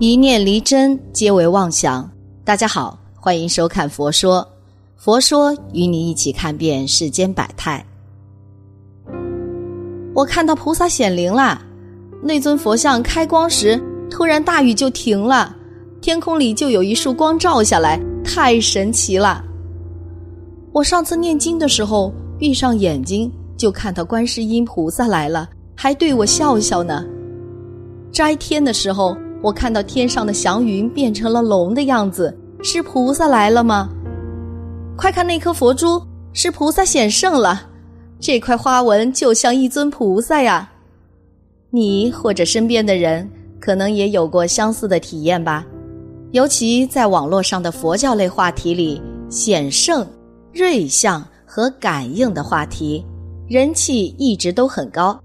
一念离真，皆为妄想。大家好，欢迎收看《佛说》，佛说与你一起看遍世间百态。我看到菩萨显灵啦！那尊佛像开光时，突然大雨就停了，天空里就有一束光照下来，太神奇了。我上次念经的时候，闭上眼睛就看到观世音菩萨来了，还对我笑笑呢。摘天的时候，我看到天上的祥云变成了龙的样子，是菩萨来了吗？快看那颗佛珠，是菩萨显圣了。这块花纹就像一尊菩萨呀。你或者身边的人可能也有过相似的体验吧？尤其在网络上的佛教类话题里，显圣、瑞相和感应的话题人气一直都很高。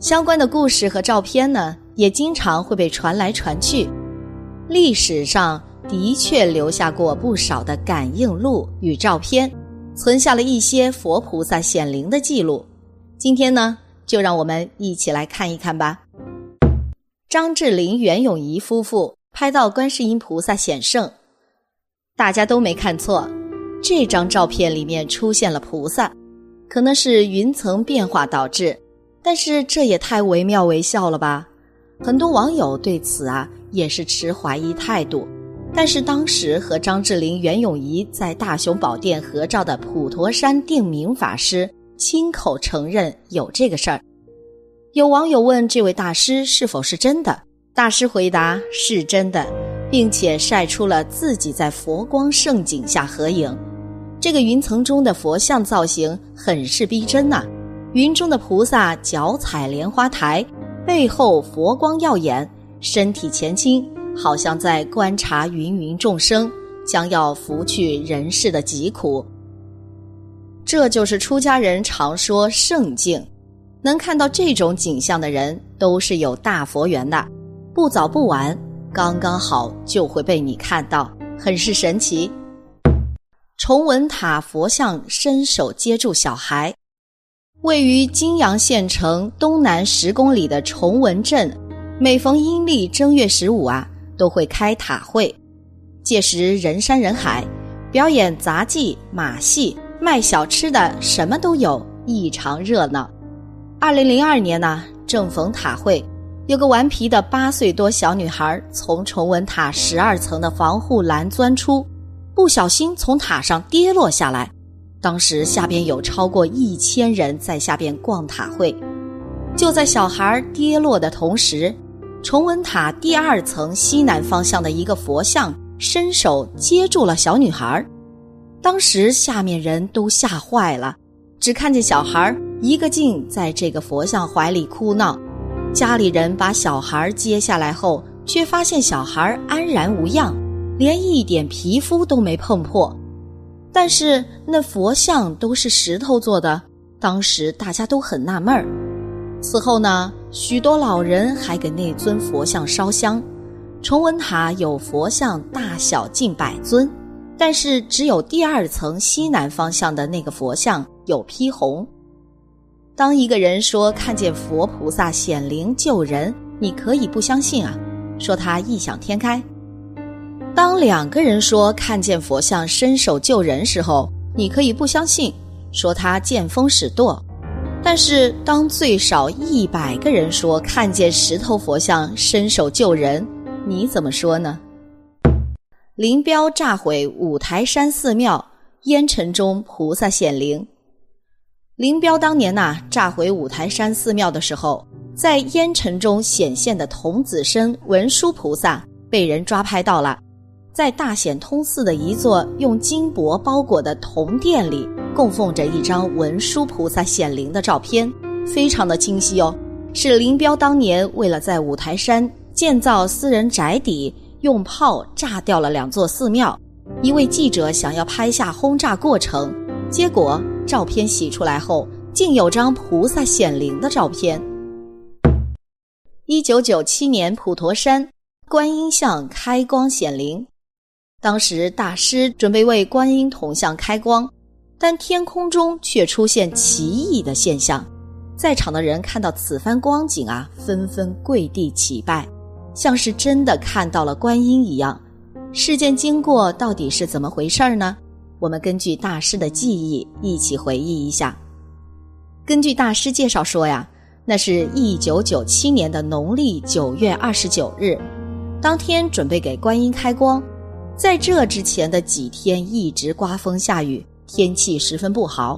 相关的故事和照片呢？也经常会被传来传去，历史上的确留下过不少的感应录与照片，存下了一些佛菩萨显灵的记录。今天呢，就让我们一起来看一看吧。张智霖、袁咏仪夫妇拍到观世音菩萨显圣，大家都没看错，这张照片里面出现了菩萨，可能是云层变化导致，但是这也太惟妙惟肖了吧。很多网友对此啊也是持怀疑态度，但是当时和张智霖、袁咏仪在大雄宝殿合照的普陀山定明法师亲口承认有这个事儿。有网友问这位大师是否是真的，大师回答是真的，并且晒出了自己在佛光盛景下合影。这个云层中的佛像造型很是逼真呐，云中的菩萨脚踩莲花台。背后佛光耀眼，身体前倾，好像在观察芸芸众生将要拂去人世的疾苦。这就是出家人常说圣境，能看到这种景象的人都是有大佛缘的，不早不晚，刚刚好就会被你看到，很是神奇。崇文塔佛像伸手接住小孩。位于金阳县城东南十公里的崇文镇，每逢阴历正月十五啊，都会开塔会。届时人山人海，表演杂技、马戏、卖小吃的，什么都有，异常热闹。二零零二年呢，正逢塔会，有个顽皮的八岁多小女孩从崇文塔十二层的防护栏钻出，不小心从塔上跌落下来。当时下边有超过一千人在下边逛塔会，就在小孩跌落的同时，崇文塔第二层西南方向的一个佛像伸手接住了小女孩。当时下面人都吓坏了，只看见小孩一个劲在这个佛像怀里哭闹。家里人把小孩接下来后，却发现小孩安然无恙，连一点皮肤都没碰破。但是那佛像都是石头做的，当时大家都很纳闷儿。此后呢，许多老人还给那尊佛像烧香。崇文塔有佛像大小近百尊，但是只有第二层西南方向的那个佛像有披红。当一个人说看见佛菩萨显灵救人，你可以不相信啊，说他异想天开。当两个人说看见佛像伸手救人时候，你可以不相信，说他见风使舵；但是当最少一百个人说看见石头佛像伸手救人，你怎么说呢？林彪炸毁五台山寺庙，烟尘中菩萨显灵。林彪当年呐炸毁五台山寺庙的时候，在烟尘中显现的童子身文殊菩萨被人抓拍到了。在大显通寺的一座用金箔包裹的铜殿里，供奉着一张文殊菩萨显灵的照片，非常的清晰哦。是林彪当年为了在五台山建造私人宅邸，用炮炸掉了两座寺庙。一位记者想要拍下轰炸过程，结果照片洗出来后，竟有张菩萨显灵的照片。一九九七年，普陀山观音像开光显灵。当时大师准备为观音铜像开光，但天空中却出现奇异的现象。在场的人看到此番光景啊，纷纷跪地祈拜，像是真的看到了观音一样。事件经过到底是怎么回事呢？我们根据大师的记忆一起回忆一下。根据大师介绍说呀，那是一九九七年的农历九月二十九日，当天准备给观音开光，在这之前的几天一直刮风下雨，天气十分不好。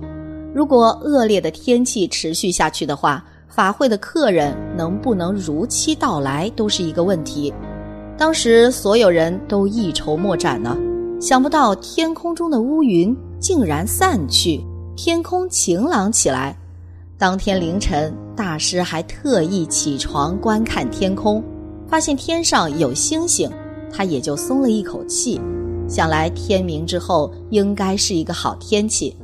如果恶劣的天气持续下去的话，法会的客人能不能如期到来都是一个问题。当时所有人都一筹莫展呢。想不到天空中的乌云竟然散去，天空晴朗起来。当天凌晨，大师还特意起床观看天空，发现天上有星星，他也就松了一口气。想来天明之后应该是一个好天气。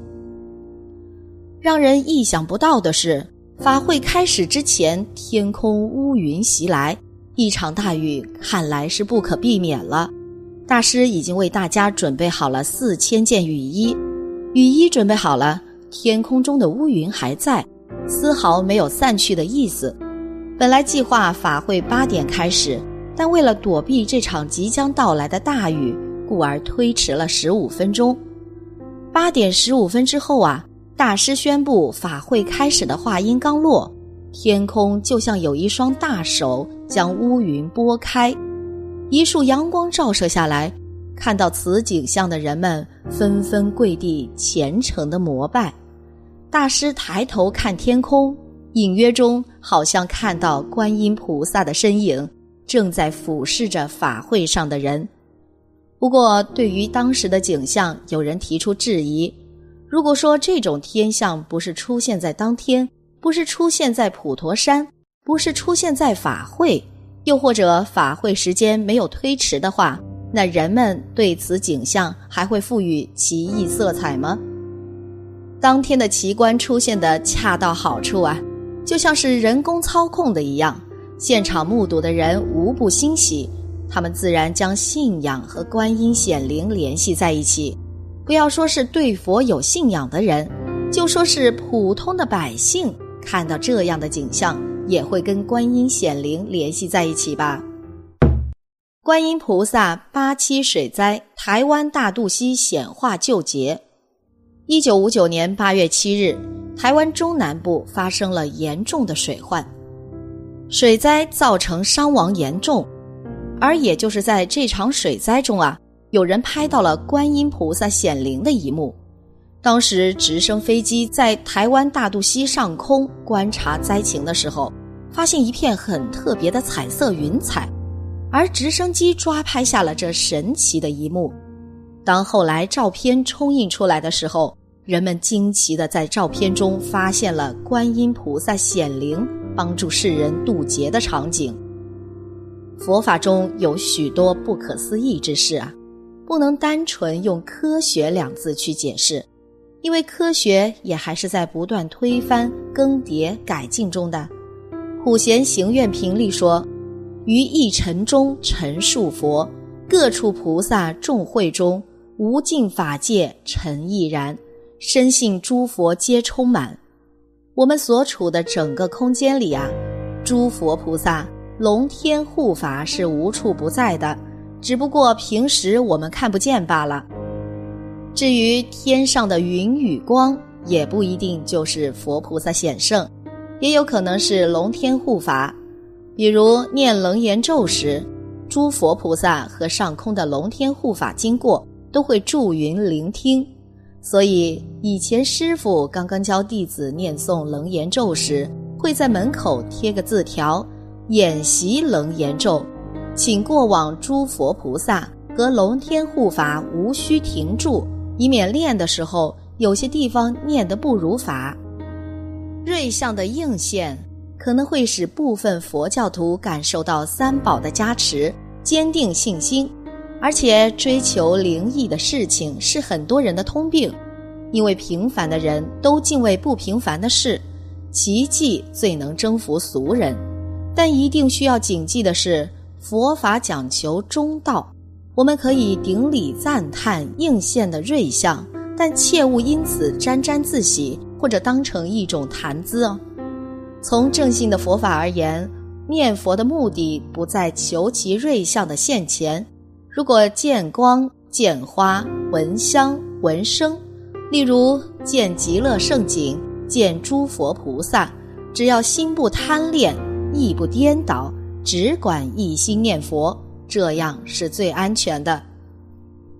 让人意想不到的是，法会开始之前，天空乌云袭来，一场大雨看来是不可避免了。大师已经为大家准备好了四千件雨衣，雨衣准备好了，天空中的乌云还在，丝毫没有散去的意思。本来计划法会八点开始，但为了躲避这场即将到来的大雨，故而推迟了十五分钟。八点十五分之后啊，大师宣布法会开始的话音刚落，天空就像有一双大手将乌云拨开。一束阳光照射下来，看到此景象的人们纷纷跪地虔诚的膜拜。大师抬头看天空，隐约中好像看到观音菩萨的身影，正在俯视着法会上的人。不过，对于当时的景象，有人提出质疑：如果说这种天象不是出现在当天，不是出现在普陀山，不是出现在法会。又或者法会时间没有推迟的话，那人们对此景象还会赋予奇异色彩吗？当天的奇观出现的恰到好处啊，就像是人工操控的一样，现场目睹的人无不欣喜，他们自然将信仰和观音显灵联系在一起。不要说是对佛有信仰的人，就说是普通的百姓，看到这样的景象。也会跟观音显灵联系在一起吧。观音菩萨八七水灾，台湾大肚溪显化救劫。一九五九年八月七日，台湾中南部发生了严重的水患，水灾造成伤亡严重。而也就是在这场水灾中啊，有人拍到了观音菩萨显灵的一幕。当时直升飞机在台湾大肚溪上空观察灾情的时候，发现一片很特别的彩色云彩，而直升机抓拍下了这神奇的一幕。当后来照片冲印出来的时候，人们惊奇的在照片中发现了观音菩萨显灵，帮助世人渡劫的场景。佛法中有许多不可思议之事啊，不能单纯用科学两字去解释。因为科学也还是在不断推翻、更迭、改进中的。普贤行愿评例说：“于一尘中尘数佛，各处菩萨众会中，无尽法界尘亦然。深信诸佛皆充满。我们所处的整个空间里啊，诸佛菩萨、龙天护法是无处不在的，只不过平时我们看不见罢了。”至于天上的云与光，也不一定就是佛菩萨显圣，也有可能是龙天护法。比如念楞严咒时，诸佛菩萨和上空的龙天护法经过，都会助云聆听。所以以前师傅刚刚教弟子念诵楞严咒时，会在门口贴个字条，演习楞严咒，请过往诸佛菩萨和龙天护法无需停住。以免练的时候有些地方念得不如法，瑞相的应现可能会使部分佛教徒感受到三宝的加持，坚定信心。而且追求灵异的事情是很多人的通病，因为平凡的人都敬畏不平凡的事，奇迹最能征服俗人。但一定需要谨记的是，佛法讲求中道。我们可以顶礼赞叹应现的瑞相，但切勿因此沾沾自喜或者当成一种谈资哦。从正信的佛法而言，念佛的目的不在求其瑞相的现前。如果见光、见花、闻香、闻声，例如见极乐圣景、见诸佛菩萨，只要心不贪恋、意不颠倒，只管一心念佛，这样是最安全的。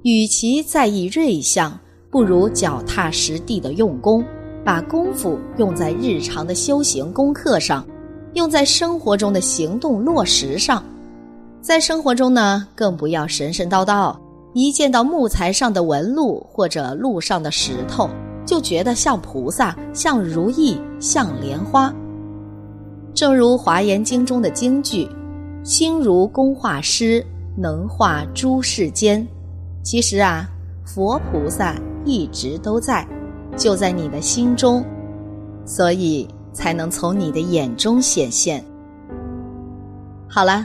与其在意瑞相，不如脚踏实地的用功。把功夫用在日常的修行功课上，用在生活中的行动落实上。在生活中呢，更不要神神叨叨，一见到木材上的纹路或者路上的石头，就觉得像菩萨、像如意、像莲花。正如《华严经》中的经句：“心如工画师，能画诸世间。”其实啊，佛菩萨一直都在。就在你的心中，所以才能从你的眼中显现。好了，